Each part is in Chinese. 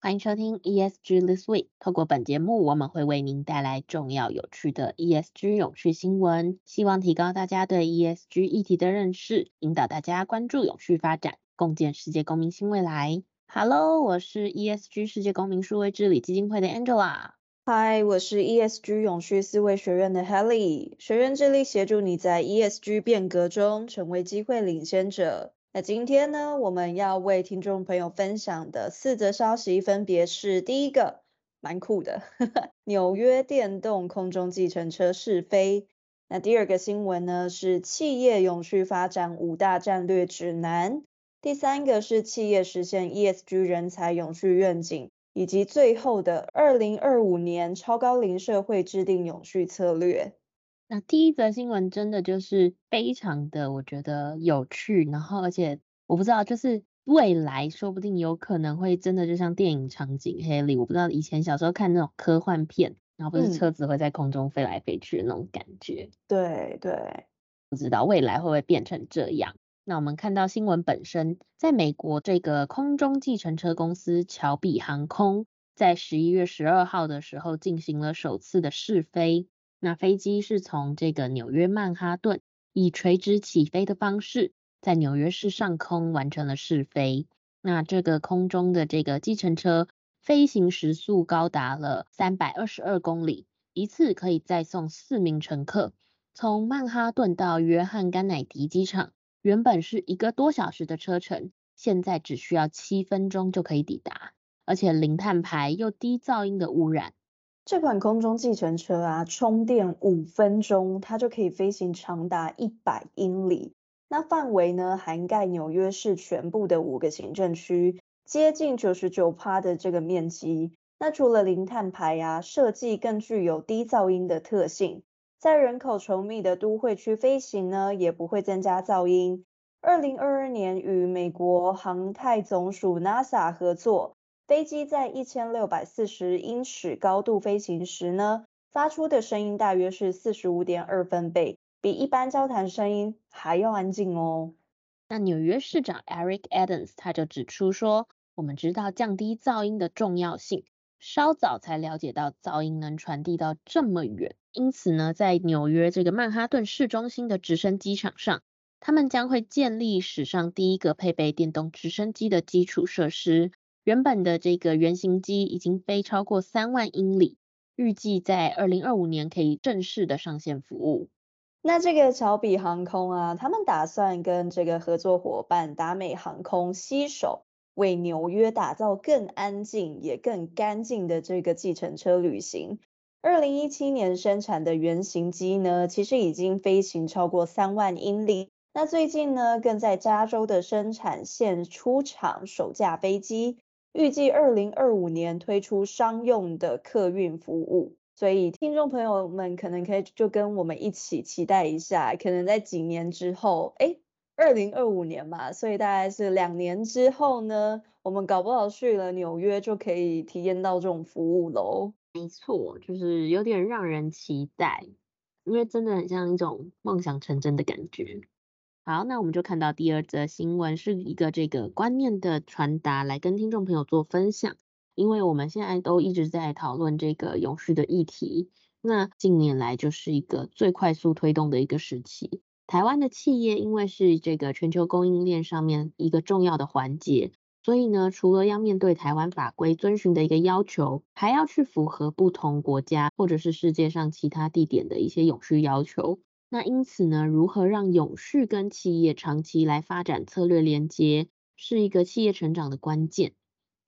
欢迎收听 ESG This Week。透过本节目，我们会为您带来重要有趣的 ESG 永续新闻，希望提高大家对 ESG 议题的认识，引导大家关注永续发展，共建世界公民新未来。Hello，我是 ESG 世界公民数位治理基金会的 Angela。Hi，我是 ESG 永续思维学院的 Helly。学院致力协助你在 ESG 变革中成为机会领先者。那今天呢，我们要为听众朋友分享的四则消息，分别是第一个，蛮酷的，呵呵，纽约电动空中计程车试飞。那第二个新闻呢，是企业永续发展五大战略指南。第三个是企业实现 ESG 人才永续愿景，以及最后的二零二五年超高龄社会制定永续策略。那第一则新闻真的就是非常的，我觉得有趣，然后而且我不知道，就是未来说不定有可能会真的就像电影场景，Haley，我不知道以前小时候看那种科幻片，然后不是车子会在空中飞来飞去的那种感觉。对对，不知道未来会不会变成这样。那我们看到新闻本身，在美国这个空中计程车公司乔比航空，在十一月十二号的时候进行了首次的试飞。那飞机是从这个纽约曼哈顿以垂直起飞的方式，在纽约市上空完成了试飞。那这个空中的这个计程车飞行时速高达了三百二十二公里，一次可以载送四名乘客。从曼哈顿到约翰甘乃迪机场，原本是一个多小时的车程，现在只需要七分钟就可以抵达，而且零碳排又低噪音的污染。这款空中计程车啊，充电五分钟，它就可以飞行长达一百英里。那范围呢，涵盖纽约市全部的五个行政区，接近九十九趴的这个面积。那除了零碳排啊，设计更具有低噪音的特性，在人口稠密的都会区飞行呢，也不会增加噪音。二零二二年与美国航太总署 NASA 合作。飞机在一千六百四十英尺高度飞行时呢，发出的声音大约是四十五点二分贝，比一般交谈声音还要安静哦。那纽约市长 Eric Adams 他就指出说，我们知道降低噪音的重要性，稍早才了解到噪音能传递到这么远，因此呢，在纽约这个曼哈顿市中心的直升机场上，他们将会建立史上第一个配备电动直升机的基础设施。原本的这个原型机已经飞超过三万英里，预计在二零二五年可以正式的上线服务。那这个乔比航空啊，他们打算跟这个合作伙伴达美航空携手，为纽约打造更安静也更干净的这个计程车旅行。二零一七年生产的原型机呢，其实已经飞行超过三万英里。那最近呢，更在加州的生产线出厂首架飞机。预计二零二五年推出商用的客运服务，所以听众朋友们可能可以就跟我们一起期待一下，可能在几年之后，哎，二零二五年嘛，所以大概是两年之后呢，我们搞不好去了纽约就可以体验到这种服务喽。没错，就是有点让人期待，因为真的很像一种梦想成真的感觉。好，那我们就看到第二则新闻，是一个这个观念的传达，来跟听众朋友做分享。因为我们现在都一直在讨论这个永续的议题，那近年来就是一个最快速推动的一个时期。台湾的企业因为是这个全球供应链上面一个重要的环节，所以呢，除了要面对台湾法规遵循的一个要求，还要去符合不同国家或者是世界上其他地点的一些永续要求。那因此呢，如何让永续跟企业长期来发展策略连接，是一个企业成长的关键。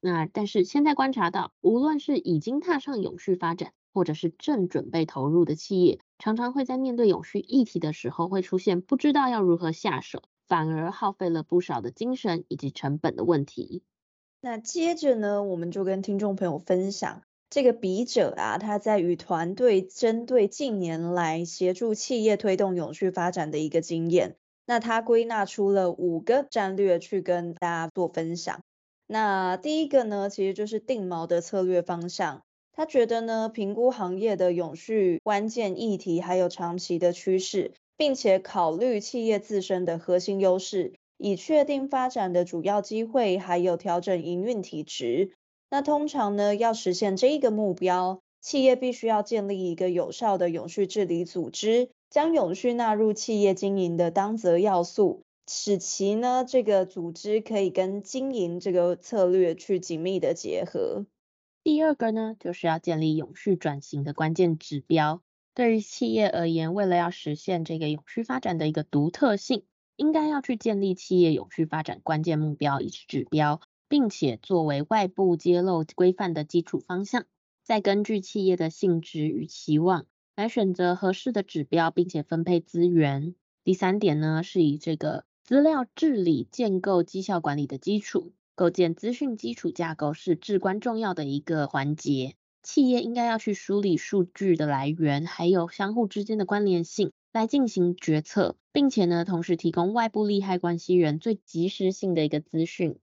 那但是现在观察到，无论是已经踏上永续发展，或者是正准备投入的企业，常常会在面对永续议题的时候，会出现不知道要如何下手，反而耗费了不少的精神以及成本的问题。那接着呢，我们就跟听众朋友分享。这个笔者啊，他在与团队针对近年来协助企业推动永续发展的一个经验，那他归纳出了五个战略去跟大家做分享。那第一个呢，其实就是定锚的策略方向。他觉得呢，评估行业的永续关键议题，还有长期的趋势，并且考虑企业自身的核心优势，以确定发展的主要机会，还有调整营运体质。那通常呢，要实现这一个目标，企业必须要建立一个有效的永续治理组织，将永续纳入企业经营的当责要素。使其呢，这个组织可以跟经营这个策略去紧密的结合。第二个呢，就是要建立永续转型的关键指标。对于企业而言，为了要实现这个永续发展的一个独特性，应该要去建立企业永续发展关键目标以及指标，并且作为外部揭露规范的基础方向，再根据企业的性质与期望来选择合适的指标，并且分配资源。第三点呢，是以这个资料治理建构绩效管理的基础，构建资讯基础架构是至关重要的一个环节。企业应该要去梳理数据的来源，还有相互之间的关联性，来进行决策，并且呢，同时提供外部利害关系人最及时性的一个资讯。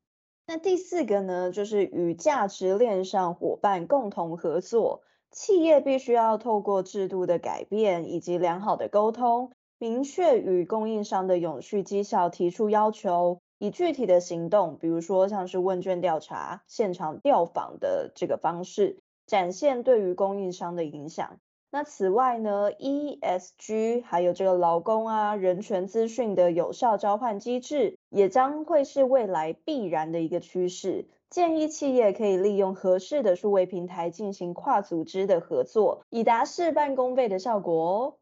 那第四个呢，就是与价值链上伙伴共同合作，企业必须要透过制度的改变以及良好的沟通。明确与供应商的永续绩效提出要求，以具体的行动，比如说像是问卷调查、现场调访的这个方式，展现对于供应商的影响。那此外呢，ESG 还有这个劳工啊、人权资讯的有效交换机制，也将会是未来必然的一个趋势。建议企业可以利用合适的数位平台进行跨组织的合作，以达事半功倍的效果哦。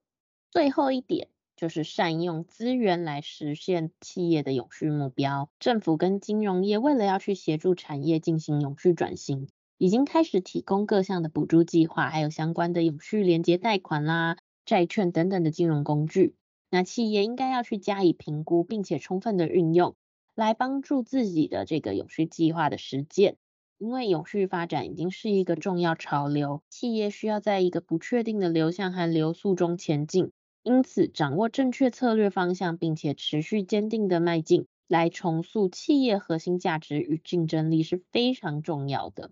最后一点。就是善用资源来实现企业的永续目标。政府跟金融业为了要去协助产业进行永续转型，已经开始提供各项的补助计划，还有相关的永续连接贷款啦、债券等等的金融工具。那企业应该要去加以评估，并且充分的运用，来帮助自己的这个永续计划的实践。因为永续发展已经是一个重要潮流，企业需要在一个不确定的流向和流速中前进。因此，掌握正确策略方向，并且持续坚定的迈进，来重塑企业核心价值与竞争力是非常重要的。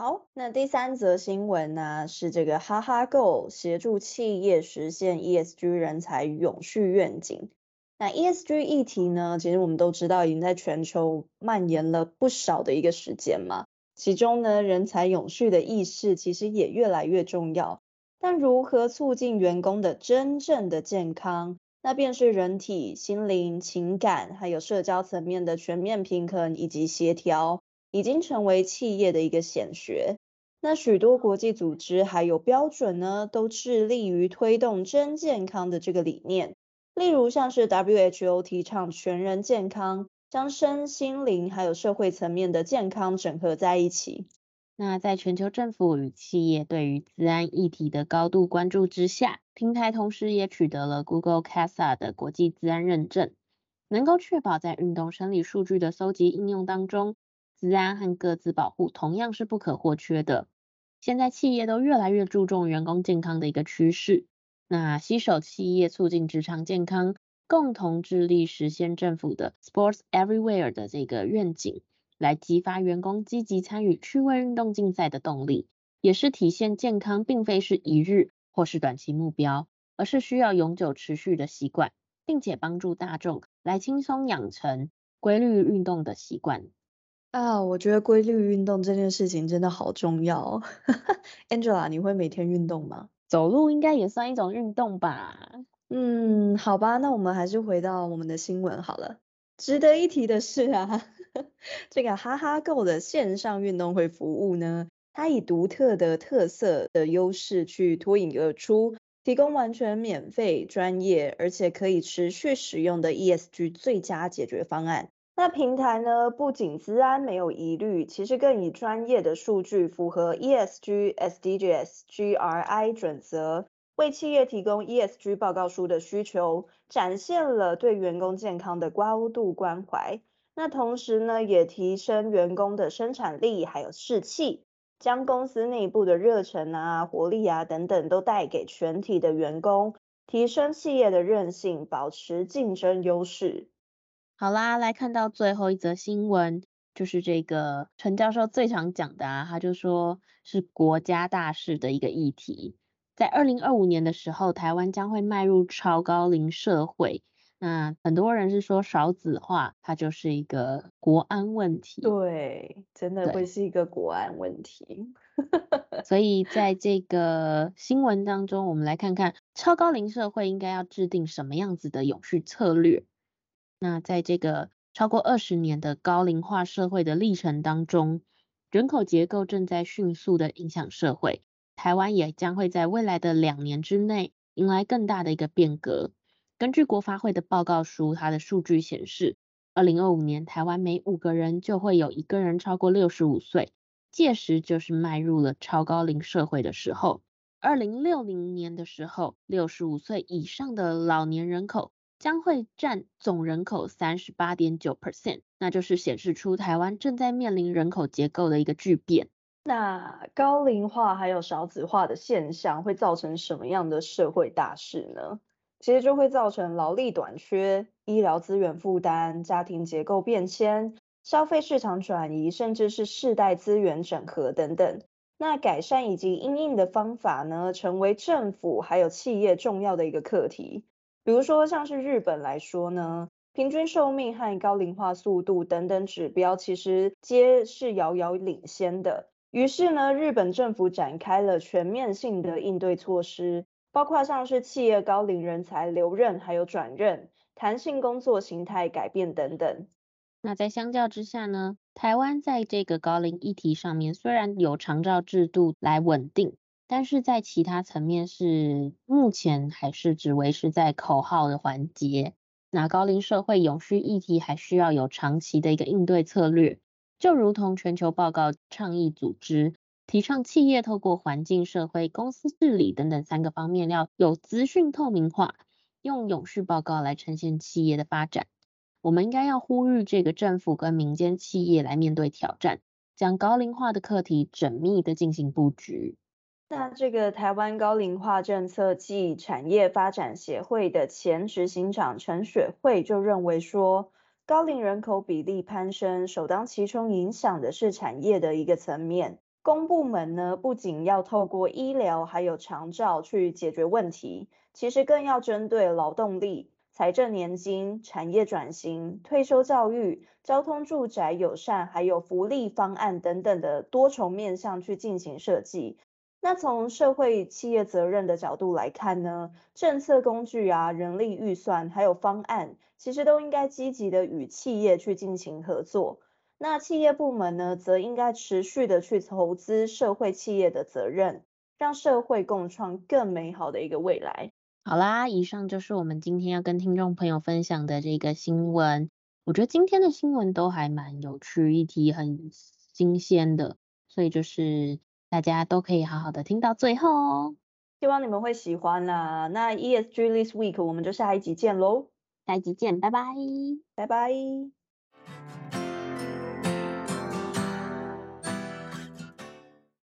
好，那第三则新闻呢，是这个哈哈 Go 协助企业实现 ESG 人才永续愿景。那 ESG 议题呢，其实我们都知道，已经在全球蔓延了不少的一个时间嘛。其中呢，人才永续的意识其实也越来越重要。但如何促进员工的真正的健康，那便是人体、心灵、情感，还有社交层面的全面平衡以及协调，已经成为企业的一个显学。那许多国际组织还有标准呢，都致力于推动真健康的这个理念。例如像是 WHO 提倡全人健康，将身心灵还有社会层面的健康整合在一起。那在全球政府与企业对于资安议题的高度关注之下，平台同时也取得了 Google CASA 的国际资安认证，能够确保在运动生理数据的搜集应用当中，资安和各自保护同样是不可或缺的。现在企业都越来越注重员工健康的一个趋势，那携手企业促进职场健康，共同致力实现政府的 Sports Everywhere 的这个愿景。来激发员工积极参与趣味运动竞赛的动力，也是体现健康并非是一日或是短期目标，而是需要永久持续的习惯，并且帮助大众来轻松养成规律运动的习惯。啊，我觉得规律运动这件事情真的好重要。Angela，你会每天运动吗？走路应该也算一种运动吧？嗯，好吧，那我们还是回到我们的新闻好了。值得一提的是啊。这个哈哈 Go 的线上运动会服务呢，它以独特的特色的优势去脱颖而出，提供完全免费、专业而且可以持续使用的 ESG 最佳解决方案。那平台呢，不仅资安没有疑虑，其实更以专业的数据符合 ESG SDGs GRI 准则，为企业提供 ESG 报告书的需求，展现了对员工健康的高度关怀。那同时呢，也提升员工的生产力还有士气。将公司内部的热忱啊、活力啊等等都带给全体的员工，提升企业的韧性，保持竞争优势。好啦，来看到最后一则新闻，就是这个陈教授最常讲的啊，他就说是国家大事的一个议题。在二零二五年的时候，台湾将会迈入超高龄社会。那很多人是说少子化，它就是一个国安问题。对，真的会是一个国安问题。所以在这个新闻当中，我们来看看超高龄社会应该要制定什么样子的永续策略。那在这个超过二十年的高龄化社会的历程当中，人口结构正在迅速的影响社会。台湾也将会在未来的两年之内迎来更大的一个变革。根据国发会的报告书，它的数据显示，二零二五年台湾每五个人就会有一个人超过六十五岁，届时就是迈入了超高龄社会的时候。二零六零年的时候，六十五岁以上的老年人口将会占总人口三十八点九 percent，那就是显示出台湾正在面临人口结构的一个巨变。那高龄化还有少子化的现象会造成什么样的社会大事呢？其实就会造成劳力短缺、医疗资源负担、家庭结构变迁、消费市场转移，甚至是世代资源整合等等。那改善以及因应的方法呢，成为政府还有企业重要的一个课题。比如说像是日本来说呢，平均寿命和高龄化速度等等指标，其实皆是遥遥领先的。于是呢，日本政府展开了全面性的应对措施，包括像是企业高龄人才留任，还有转任、弹性工作形态改变等等。那在相较之下呢，台湾在这个高龄议题上面，虽然有长照制度来稳定，但是在其他层面是目前还是只维持在口号的环节。那高龄社会永续议题还需要有长期的一个应对策略。就如同全球报告倡议组织提倡，企业透过环境、社会、公司治理等等三个方面，要有资讯透明化，用永续报告来呈现企业的发展。我们应该要呼吁这个政府跟民间企业来面对挑战，将高龄化的课题缜密的进行布局。那这个台湾高龄化政策暨产业发展协会的前执行长陈雪慧就认为说，高龄人口比例攀升，首当其冲影响的是产业的一个层面。公部门呢，不仅要透过医疗还有长照去解决问题，其实更要针对劳动力、财政年金、产业转型、退休教育、交通住宅友善，还有福利方案等等的多重面向去进行设计。那从社会企业责任的角度来看呢，政策工具啊、人力预算还有方案，其实都应该积极的与企业去进行合作。那企业部门呢，则应该持续的去投资社会企业的责任，让社会共创更美好的一个未来。好啦，以上就是我们今天要跟听众朋友分享的这个新闻。我觉得今天的新闻都还蛮有趣，议题很新鲜的，所以就是。大家都可以好好的听到最后哦，希望你们会喜欢啦。那 ESG this week 我们就下一集见喽，下一集见，拜拜，拜拜。